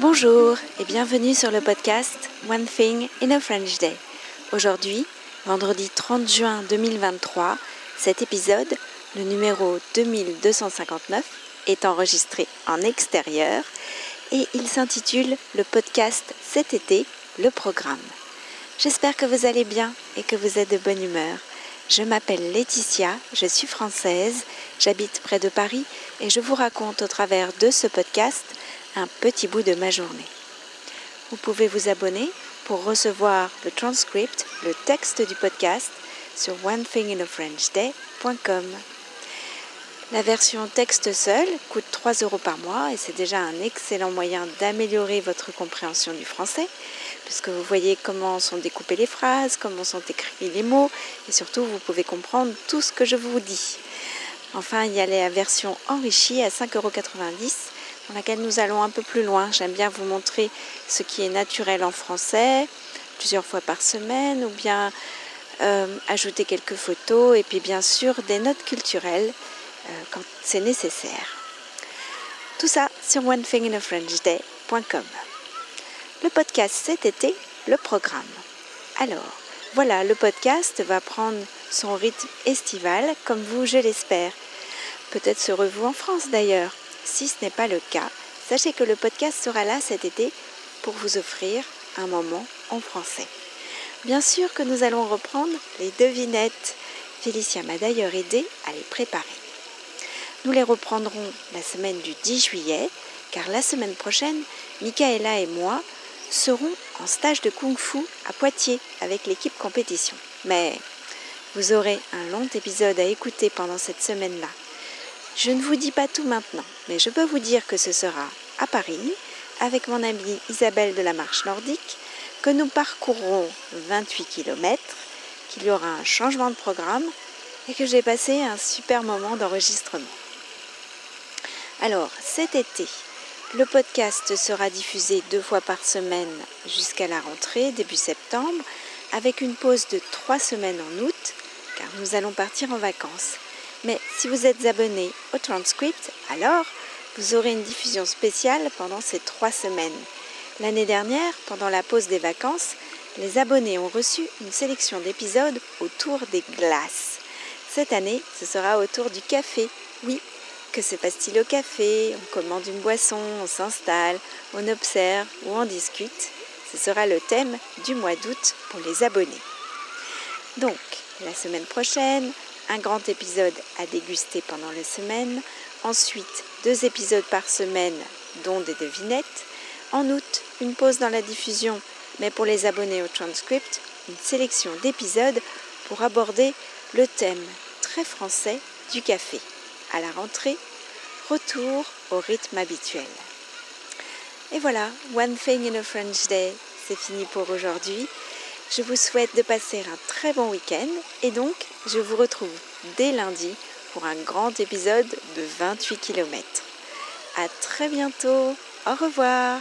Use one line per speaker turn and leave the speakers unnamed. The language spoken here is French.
Bonjour et bienvenue sur le podcast One Thing in a French Day. Aujourd'hui, vendredi 30 juin 2023, cet épisode, le numéro 2259, est enregistré en extérieur et il s'intitule le podcast cet été, le programme. J'espère que vous allez bien et que vous êtes de bonne humeur. Je m'appelle Laetitia, je suis française, j'habite près de Paris et je vous raconte au travers de ce podcast un petit bout de ma journée. Vous pouvez vous abonner pour recevoir le transcript, le texte du podcast sur onethinginafrenchday.com. La version texte seule coûte 3 euros par mois et c'est déjà un excellent moyen d'améliorer votre compréhension du français, puisque vous voyez comment sont découpées les phrases, comment sont écrits les mots, et surtout vous pouvez comprendre tout ce que je vous dis. Enfin, il y a la version enrichie à 5,90 euros dans laquelle nous allons un peu plus loin. J'aime bien vous montrer ce qui est naturel en français, plusieurs fois par semaine, ou bien euh, ajouter quelques photos, et puis bien sûr des notes culturelles euh, quand c'est nécessaire. Tout ça sur onethinginafrenchday.com. Le podcast cet été, le programme. Alors, voilà, le podcast va prendre son rythme estival, comme vous, je l'espère. Peut-être serez-vous en France d'ailleurs. Si ce n'est pas le cas, sachez que le podcast sera là cet été pour vous offrir un moment en français. Bien sûr que nous allons reprendre les devinettes. Félicia m'a d'ailleurs aidé à les préparer. Nous les reprendrons la semaine du 10 juillet, car la semaine prochaine, Michaela et moi serons en stage de kung fu à Poitiers avec l'équipe compétition. Mais vous aurez un long épisode à écouter pendant cette semaine-là. Je ne vous dis pas tout maintenant, mais je peux vous dire que ce sera à Paris, avec mon amie Isabelle de la Marche Nordique, que nous parcourrons 28 km, qu'il y aura un changement de programme et que j'ai passé un super moment d'enregistrement. Alors, cet été, le podcast sera diffusé deux fois par semaine jusqu'à la rentrée, début septembre, avec une pause de trois semaines en août, car nous allons partir en vacances. Mais si vous êtes abonné au transcript, alors vous aurez une diffusion spéciale pendant ces trois semaines. L'année dernière, pendant la pause des vacances, les abonnés ont reçu une sélection d'épisodes autour des glaces. Cette année, ce sera autour du café. Oui, que se passe-t-il au café? On commande une boisson, on s'installe, on observe ou on discute. Ce sera le thème du mois d'août pour les abonnés. Donc, la semaine prochaine, un grand épisode à déguster pendant la semaine. Ensuite, deux épisodes par semaine, dont des devinettes. En août, une pause dans la diffusion, mais pour les abonnés au transcript, une sélection d'épisodes pour aborder le thème très français du café à la rentrée, retour au rythme habituel. Et voilà, One Thing in a French Day, c'est fini pour aujourd'hui. Je vous souhaite de passer un très bon week-end et donc je vous retrouve dès lundi pour un grand épisode de 28 km. À très bientôt, au revoir